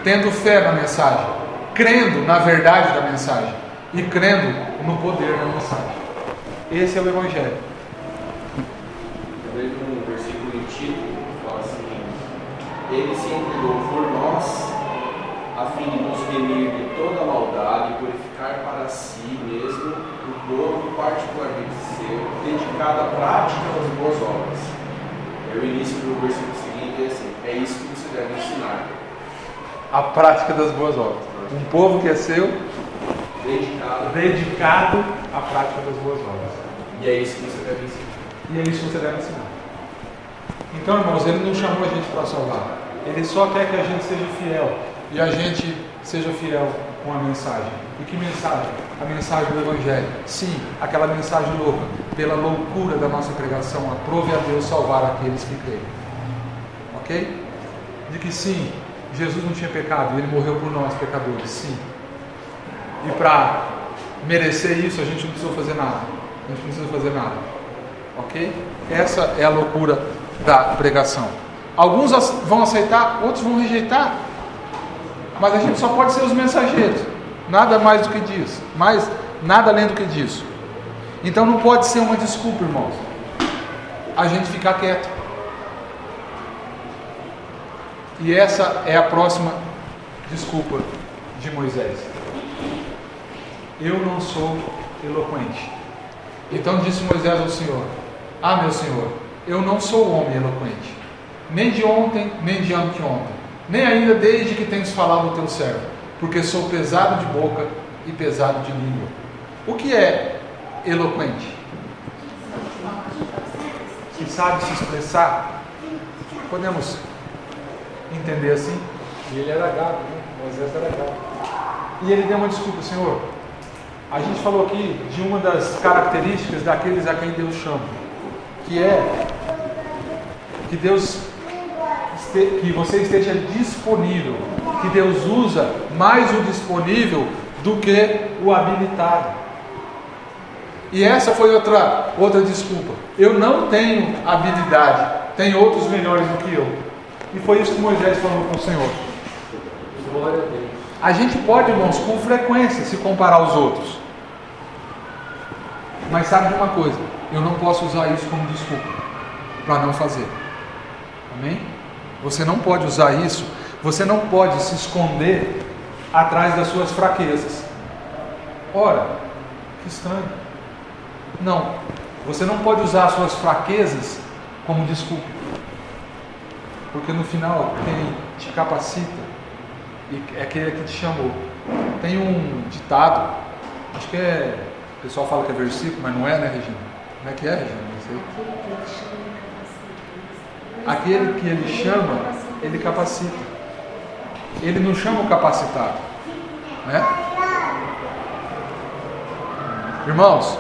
Tendo fé na mensagem, crendo na verdade da mensagem e crendo no poder da mensagem. Esse é o Evangelho. Eu vejo um versículo em que fala assim: Ele se entregou por nós, a fim de nos remir de toda maldade e purificar para si mesmo o povo particularmente seu, dedicado à prática das boas obras. E o início do versículo seguinte é assim: É isso que você deve ensinar. A prática das boas obras. Um povo que é seu, Dedicado. dedicado à prática das boas obras. E é isso que você deve ensinar. E é isso que você deve ensinar. Então, irmãos, ele não chamou a gente para salvar. Ele só quer que a gente seja fiel. E a gente seja fiel com a mensagem. E que mensagem? A mensagem do Evangelho. Sim, aquela mensagem louca. Pela loucura da nossa pregação, aprove a Deus salvar aqueles que creem. Ok? De que sim, Jesus não tinha pecado ele morreu por nós, pecadores. Sim. E para merecer isso, a gente não precisou fazer nada. A gente não precisa fazer nada. Ok? Essa é a loucura da pregação. Alguns vão aceitar, outros vão rejeitar. Mas a gente só pode ser os mensageiros. Nada mais do que disso. Mais nada além do que disso. Então não pode ser uma desculpa, irmãos. A gente ficar quieto. E essa é a próxima desculpa de Moisés. Eu não sou eloquente. Então disse Moisés ao Senhor: Ah, meu Senhor, eu não sou homem eloquente, nem de ontem, nem de anteontem, nem ainda desde que tens falado ao teu servo, porque sou pesado de boca e pesado de língua. O que é eloquente? Que sabe se expressar? Podemos entender assim? E ele era gago, né? Moisés era gago. E ele deu uma desculpa, Senhor. A gente falou aqui de uma das características daqueles a quem Deus chama, que é que Deus que você esteja disponível, que Deus usa mais o disponível do que o habilitado. E essa foi outra outra desculpa. Eu não tenho habilidade, tem outros melhores do que eu. E foi isso que Moisés falou com o Senhor. A gente pode, irmãos, com frequência se comparar aos outros. Mas sabe de uma coisa? Eu não posso usar isso como desculpa para não fazer. Amém? Você não pode usar isso. Você não pode se esconder atrás das suas fraquezas. Ora, que estranho. Não. Você não pode usar as suas fraquezas como desculpa. Porque no final, quem te capacita é aquele que te chamou. Tem um ditado, acho que é. O pessoal fala que é versículo, mas não é, né, Regina? Como é que é, Regina? Não sei. Aquele que ele chama, ele capacita. Ele não chama o capacitado. Né? Irmãos,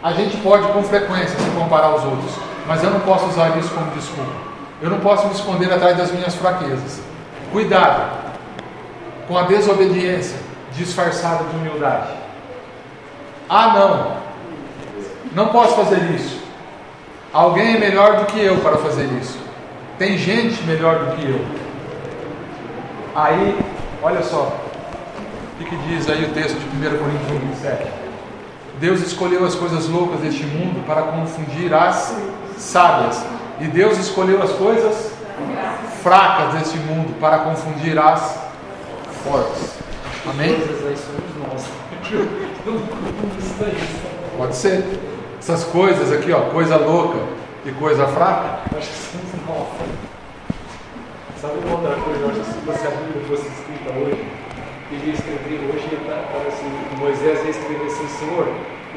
a gente pode com frequência se comparar aos outros, mas eu não posso usar isso como desculpa. Eu não posso me esconder atrás das minhas fraquezas. Cuidado com a desobediência disfarçada de humildade. Ah, não, não posso fazer isso. Alguém é melhor do que eu para fazer isso. Tem gente melhor do que eu. Aí, olha só, o que diz aí o texto de 1 Coríntios 1, 27? Deus escolheu as coisas loucas deste mundo para confundir as sábias. E Deus escolheu as coisas fracas deste mundo para confundir as fortes. Amém? *laughs* Pode ser. Essas coisas aqui, ó, coisa louca e coisa fraca. Acho que somos nós. Sabe uma outra coisa? Eu acho que se fosse a Bíblia fosse escrita hoje, ele ia escrever hoje, estar assim, Moisés ia escrever assim, Senhor,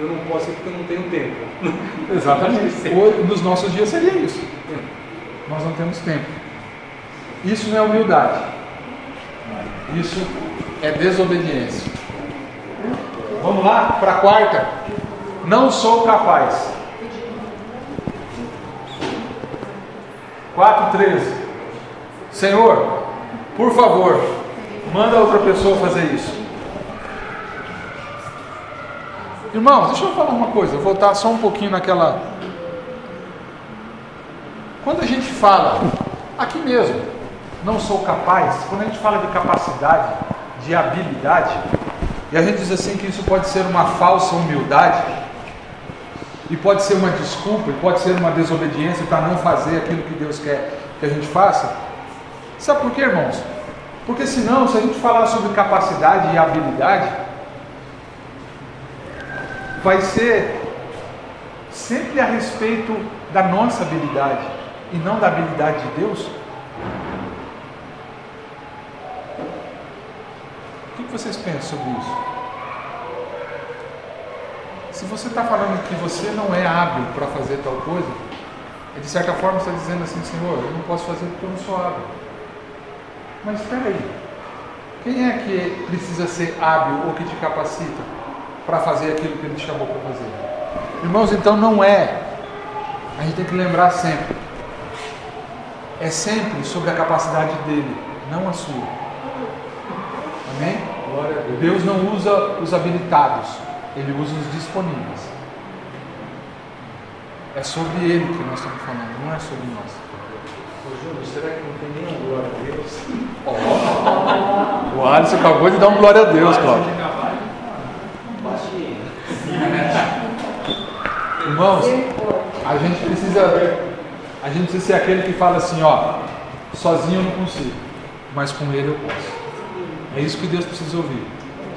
eu não posso ir porque eu não tenho tempo. *laughs* Exatamente. *laughs* Hoje, nos nossos dias seria isso. Nós não temos tempo. Isso não é humildade. Isso é desobediência. Vamos lá para a quarta. Não sou capaz. 4,13. Senhor, por favor, manda outra pessoa fazer isso. Irmãos, deixa eu falar uma coisa, voltar só um pouquinho naquela. Quando a gente fala, aqui mesmo, não sou capaz, quando a gente fala de capacidade, de habilidade, e a gente diz assim que isso pode ser uma falsa humildade, e pode ser uma desculpa, e pode ser uma desobediência para não fazer aquilo que Deus quer que a gente faça. Sabe por quê, irmãos? Porque senão, se a gente falar sobre capacidade e habilidade, vai ser sempre a respeito da nossa habilidade e não da habilidade de Deus. O que vocês pensam sobre isso? Se você está falando que você não é hábil para fazer tal coisa, é de certa forma está dizendo assim, Senhor, eu não posso fazer porque eu não sou hábil. Mas espera aí, quem é que precisa ser hábil ou que te capacita para fazer aquilo que Ele te chamou para fazer? Irmãos, então não é, a gente tem que lembrar sempre, é sempre sobre a capacidade dele, não a sua. Amém? Deus não usa os habilitados, ele usa os disponíveis. É sobre ele que nós estamos falando, não é sobre nós. Ô Júlio, será que não tem nenhum glória a Deus? Oh. *laughs* o Alisson acabou de dar um glória a Deus, Cláudio. Irmãos, a gente precisa a gente precisa ser aquele que fala assim, ó, sozinho eu não consigo, mas com ele eu posso. É isso que Deus precisa ouvir.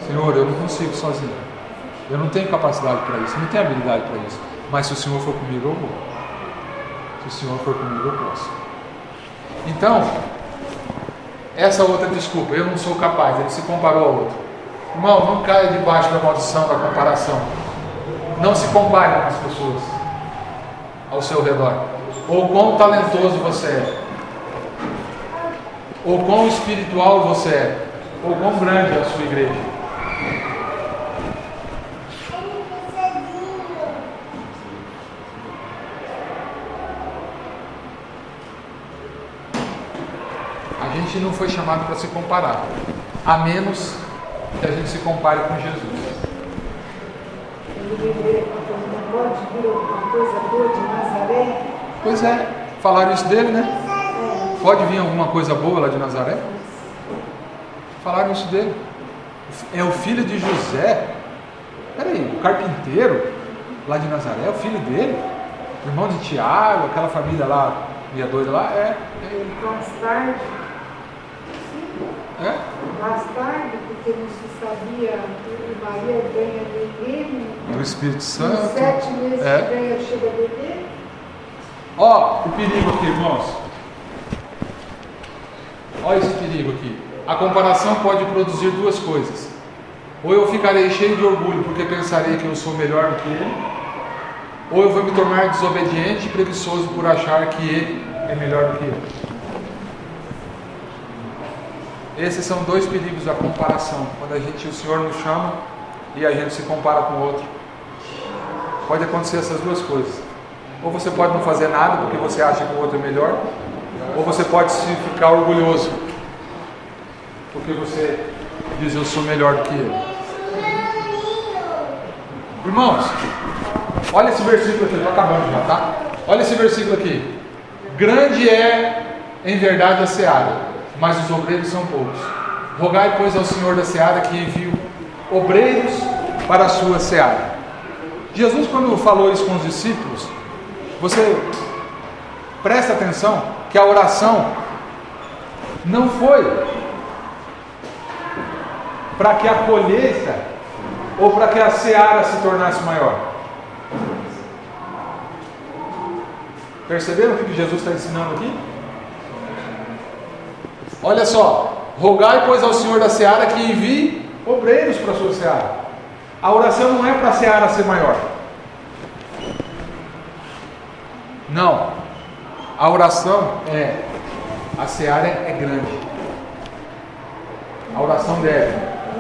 Senhor, eu não consigo sozinho. Eu não tenho capacidade para isso, não tenho habilidade para isso. Mas se o Senhor for comigo, eu vou. Se o Senhor for comigo, eu posso. Então, essa outra desculpa, eu não sou capaz, ele se comparou ao outro. Irmão, não caia debaixo da maldição da comparação. Não se compare com as pessoas ao seu redor. Ou quão talentoso você é. Ou quão espiritual você é. Ou quão grande é a sua igreja. gente não foi chamado para se comparar, a menos que a gente se compare com Jesus. Pode vir alguma coisa boa de Nazaré? Pois é, falaram isso dele, né? Pode vir alguma coisa boa lá de Nazaré? Falaram isso dele. É o filho de José. Peraí, o carpinteiro lá de Nazaré, é o filho dele? Irmão de Tiago, aquela família lá, meia doida lá, é, é. Mais tarde. É? Mais tarde, porque não se sabia Maria ganha bebê. O Espírito Santo. sete meses É. que ganha chega bebê. Ó, o perigo aqui, irmãos. Olha esse perigo aqui. A comparação pode produzir duas coisas. Ou eu ficarei cheio de orgulho porque pensarei que eu sou melhor do que ele, ou eu vou me tornar desobediente e preguiçoso por achar que ele é melhor do que eu. Esses são dois perigos da comparação. Quando a gente, o Senhor nos chama e a gente se compara com o outro. Pode acontecer essas duas coisas. Ou você pode não fazer nada porque você acha que o outro é melhor, ou você pode se ficar orgulhoso porque você diz eu sou melhor do que ele. Irmãos, olha esse versículo aqui, estou acabando já, tá? Olha esse versículo aqui. Grande é em verdade a seara, mas os obreiros são poucos. Rogai, pois, ao Senhor da seara que envie obreiros para a sua seara. Jesus, quando falou isso com os discípulos, você presta atenção que a oração não foi para que a colheita ou para que a seara se tornasse maior. Perceberam o que Jesus está ensinando aqui? Olha só, rogai pois ao Senhor da seara que envie obreiros para a sua seara. A oração não é para a seara ser maior. Não. A oração é a seara é grande. A oração deve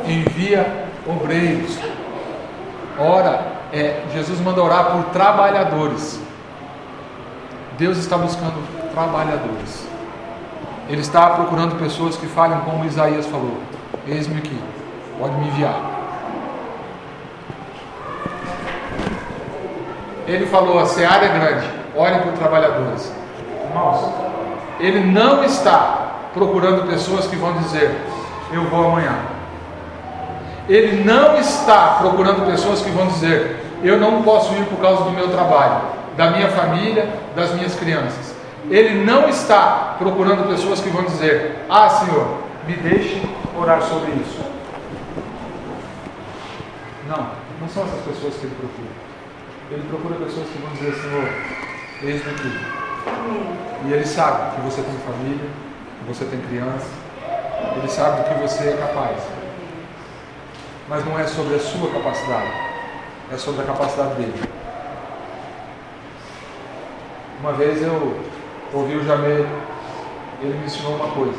envia obreiros. Ora, é, Jesus manda orar por trabalhadores. Deus está buscando trabalhadores. Ele está procurando pessoas que falem como Isaías falou: Eis-me aqui, pode me enviar. Ele falou: a seara é grande, olhem por trabalhadores. Irmãos, ele não está procurando pessoas que vão dizer: Eu vou amanhã. Ele não está procurando pessoas que vão dizer: Eu não posso ir por causa do meu trabalho, da minha família, das minhas crianças. Ele não está procurando pessoas que vão dizer: Ah, Senhor, me deixe orar sobre isso. Não, não são essas pessoas que ele procura. Ele procura pessoas que vão dizer: Senhor, eis-me aqui. E ele sabe que você tem família, que você tem criança, ele sabe do que você é capaz. Mas não é sobre a sua capacidade, é sobre a capacidade dele. Uma vez eu ouvi o Jamé, ele me ensinou uma coisa.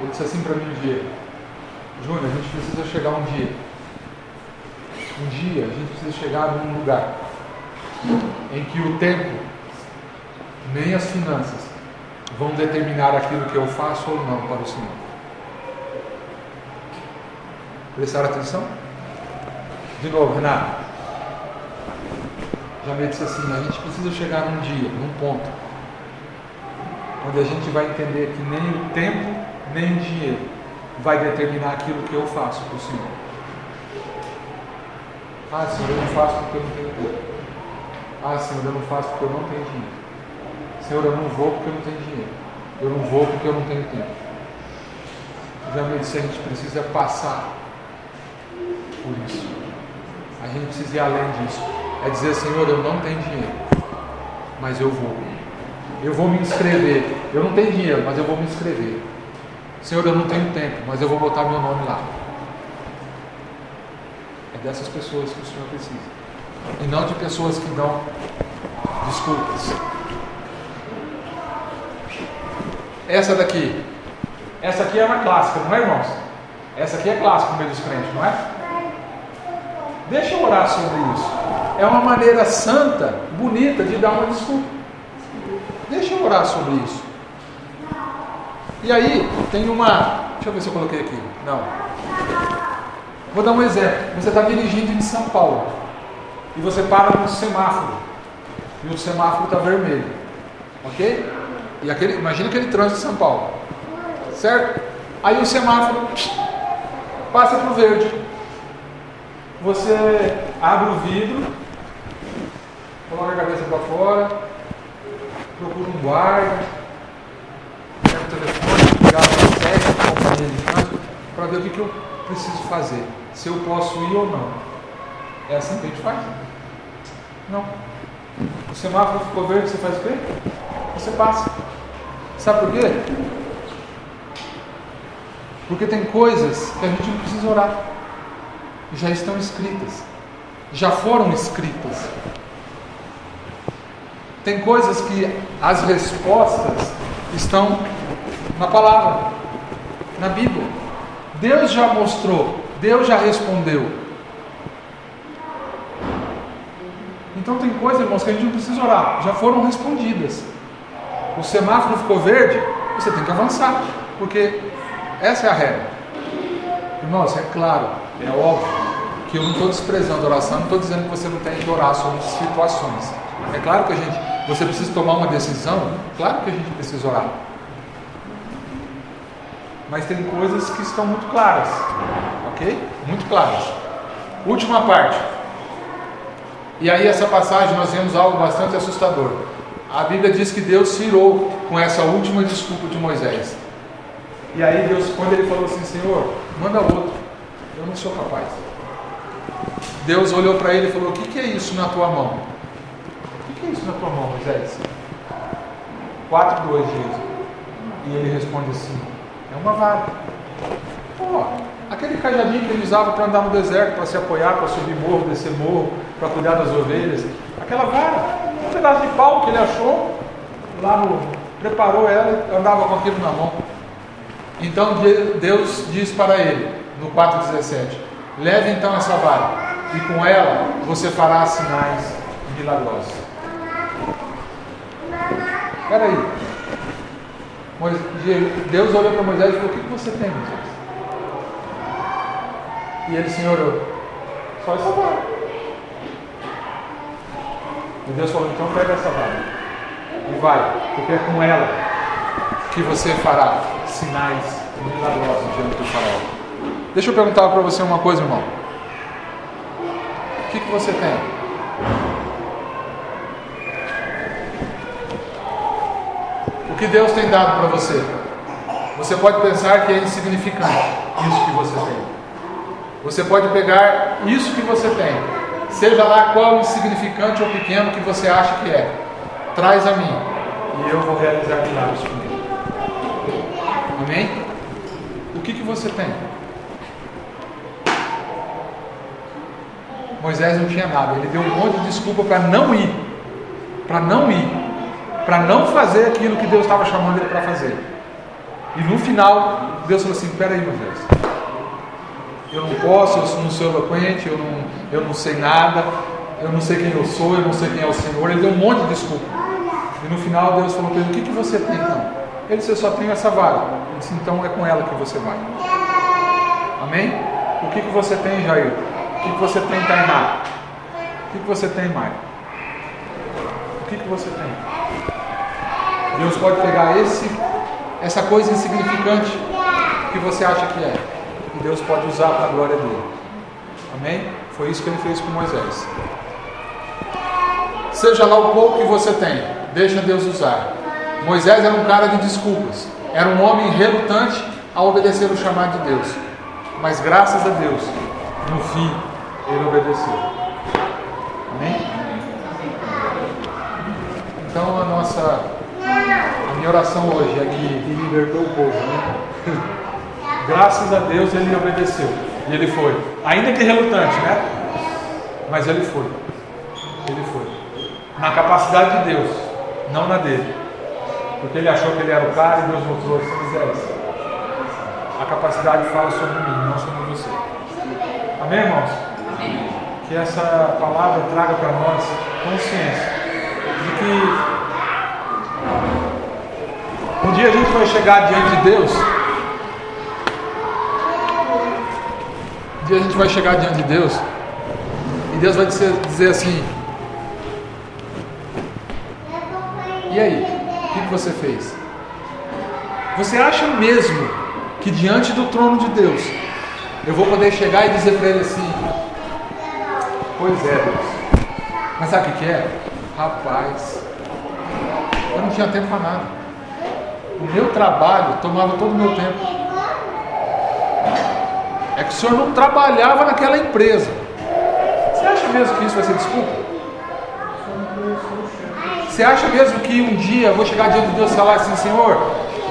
Ele disse assim para mim um dia, Júnior, a gente precisa chegar um dia. Um dia a gente precisa chegar num lugar em que o tempo, nem as finanças, vão determinar aquilo que eu faço ou não para o Senhor. Prestar atenção? De novo, Renato. Já me disse assim, a gente precisa chegar num dia, num ponto, onde a gente vai entender que nem o tempo, nem o dinheiro vai determinar aquilo que eu faço para o Senhor. Ah, Senhor, eu não faço porque eu não tenho tempo. Ah, Senhor, eu não faço porque eu não tenho dinheiro. Senhor, eu não vou porque eu não tenho dinheiro. Eu não vou porque eu não tenho tempo. Já me disse, a gente precisa passar por isso. A gente precisa ir além disso. É dizer, Senhor, eu não tenho dinheiro, mas eu vou. Eu vou me inscrever. Eu não tenho dinheiro, mas eu vou me inscrever. Senhor, eu não tenho tempo, mas eu vou botar meu nome lá. É dessas pessoas que o Senhor precisa. E não de pessoas que dão desculpas. Essa daqui. Essa aqui é uma clássica, não é, irmãos? Essa aqui é clássica no meio dos crentes, não é? Deixa eu orar sobre isso. É uma maneira santa, bonita de dar uma desculpa. Deixa eu orar sobre isso. E aí, tem uma. Deixa eu ver se eu coloquei aqui. Não. Vou dar um exemplo. Você está dirigindo em São Paulo. E você para no semáforo. E o semáforo está vermelho. Ok? E aquele, imagina aquele trânsito de São Paulo. Certo? Aí o semáforo passa para o verde. Você abre o vidro, coloca a cabeça para fora, procura um guarda, pega o telefone, ligar para para ver o que, que eu preciso fazer, se eu posso ir ou não. É assim que a gente faz? Não. O semáforo ficou verde, você faz o quê? Você passa. Sabe por quê? Porque tem coisas que a gente não precisa orar. Já estão escritas. Já foram escritas. Tem coisas que as respostas estão na palavra, na Bíblia. Deus já mostrou, Deus já respondeu. Então tem coisas, irmãos, que a gente não precisa orar, já foram respondidas. O semáforo ficou verde, você tem que avançar, porque Essa é a regra. Irmãos, é claro, é óbvio que eu não estou desprezando a oração, não estou dizendo que você não tem que orar sobre situações. É claro que a gente, você precisa tomar uma decisão, claro que a gente precisa orar. Mas tem coisas que estão muito claras, ok? Muito claras. Última parte. E aí, essa passagem, nós vemos algo bastante assustador. A Bíblia diz que Deus se irou com essa última desculpa de Moisés. E aí, Deus, quando ele falou assim: Senhor, manda outro, eu não sou capaz. Deus olhou para ele e falou: O que, que é isso na tua mão? O que, que é isso na tua mão, Moisés? Quatro, dois dias. E ele responde assim: É uma vara. Pô, aquele cajadinho que ele usava para andar no deserto, para se apoiar, para subir morro, descer morro, para cuidar das ovelhas. Aquela vara, um pedaço de pau que ele achou, lá no. preparou ela e andava com aquilo na mão. Então Deus diz para ele, no 4,17: Leve então essa vara e com ela você fará sinais milagrosos. Espera aí. Deus olhou para Moisés e falou: O que você tem, Moisés? E ele, Senhor, eu, só essa vara. E Deus falou: Então pega essa vara e vai, porque é com ela que você fará sinais milagrosos diante do faraó. Deixa eu perguntar para você uma coisa, irmão que, que você tem? Que Deus tem dado para você? Você pode pensar que é insignificante isso que você tem. Você pode pegar isso que você tem, seja lá qual insignificante ou pequeno que você acha que é, traz a mim e eu vou realizar milagres com ele. Amém? O que, que você tem? Moisés não tinha nada. Ele deu um monte de desculpa para não ir. Para não ir. Para não fazer aquilo que Deus estava chamando ele para fazer. E no final, Deus falou assim: Peraí, Moisés. Eu não posso, eu não sou eloquente, eu não, eu não sei nada, eu não sei quem eu sou, eu não sei quem é o Senhor. Ele deu um monte de desculpa. E no final, Deus falou para ele: O que, que você tem então? Ele disse: Eu só tenho essa vara. Ele disse: Então é com ela que você vai. Amém? O que, que você tem, Jair? O que, que você tem, Tainá? O que, que você tem, Maio? O que, que você tem? Deus pode pegar esse, essa coisa insignificante que você acha que é, e Deus pode usar para a glória dele. Amém? Foi isso que ele fez com Moisés. Seja lá o pouco que você tem, deixa Deus usar. Moisés era um cara de desculpas, era um homem relutante a obedecer o chamado de Deus. Mas graças a Deus, no fim, ele obedeceu. Amém? Então a nossa minha oração hoje é que ele libertou o povo, né? *laughs* Graças a Deus ele obedeceu. E ele foi. Ainda que relutante, né? Mas ele foi. Ele foi. Na capacidade de Deus, não na dele. Porque ele achou que ele era o cara e Deus mostrou assim, A capacidade fala sobre mim, não sobre você. Amém, irmãos? que essa palavra traga para nós consciência de que um dia a gente vai chegar diante de Deus. Um dia a gente vai chegar diante de Deus e Deus vai dizer, dizer assim: E aí, o que, que você fez? Você acha mesmo que diante do trono de Deus eu vou poder chegar e dizer para ele assim: Pois é, Deus. Mas sabe o que é? Rapaz, eu não tinha tempo para nada. O meu trabalho tomava todo o meu tempo. É que o senhor não trabalhava naquela empresa. Você acha mesmo que isso vai ser desculpa? Você acha mesmo que um dia eu vou chegar diante de Deus e falar assim, Senhor,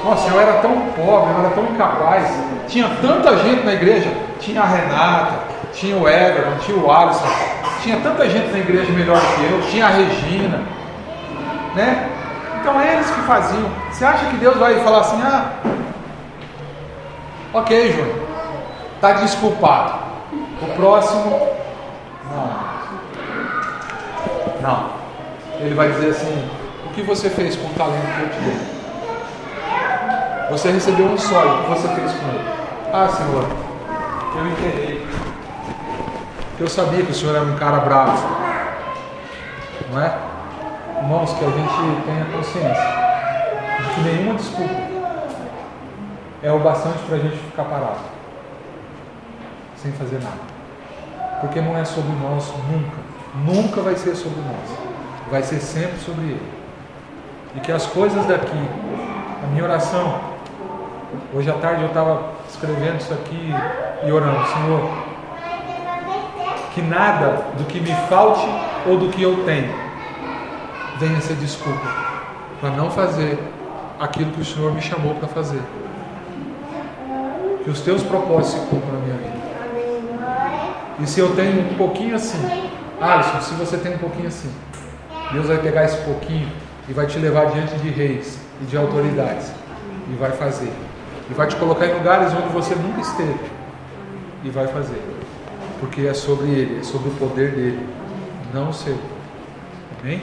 nossa, eu era tão pobre, eu era tão incapaz. Tinha tanta gente na igreja. Tinha a Renata, tinha o Everton, tinha o Alisson. Tinha tanta gente na igreja melhor que eu, tinha a Regina, né? Então é eles que faziam. Você acha que Deus vai falar assim, ah, ok, Júnior, está desculpado. O próximo, não. Não. Ele vai dizer assim, o que você fez com o talento que eu te dei? Você recebeu um só, o que você fez com ele? Ah, Senhor, eu enterrei. Eu sabia que o Senhor era um cara bravo. Não é? Irmãos, que a gente tenha consciência de que nenhuma desculpa é o bastante para a gente ficar parado, sem fazer nada. Porque não é sobre nós nunca. Nunca vai ser sobre nós. Vai ser sempre sobre Ele. E que as coisas daqui, a minha oração, hoje à tarde eu estava escrevendo isso aqui e orando, Senhor, que nada do que me falte ou do que eu tenho venha ser desculpa para não fazer aquilo que o Senhor me chamou para fazer. Que os teus propósitos se cumpram na minha vida. E se eu tenho um pouquinho assim, Alisson, se você tem um pouquinho assim, Deus vai pegar esse pouquinho e vai te levar diante de reis e de autoridades e vai fazer. E vai te colocar em lugares onde você nunca esteve e vai fazer. Porque é sobre ele, é sobre o poder dele, não o seu. Amém?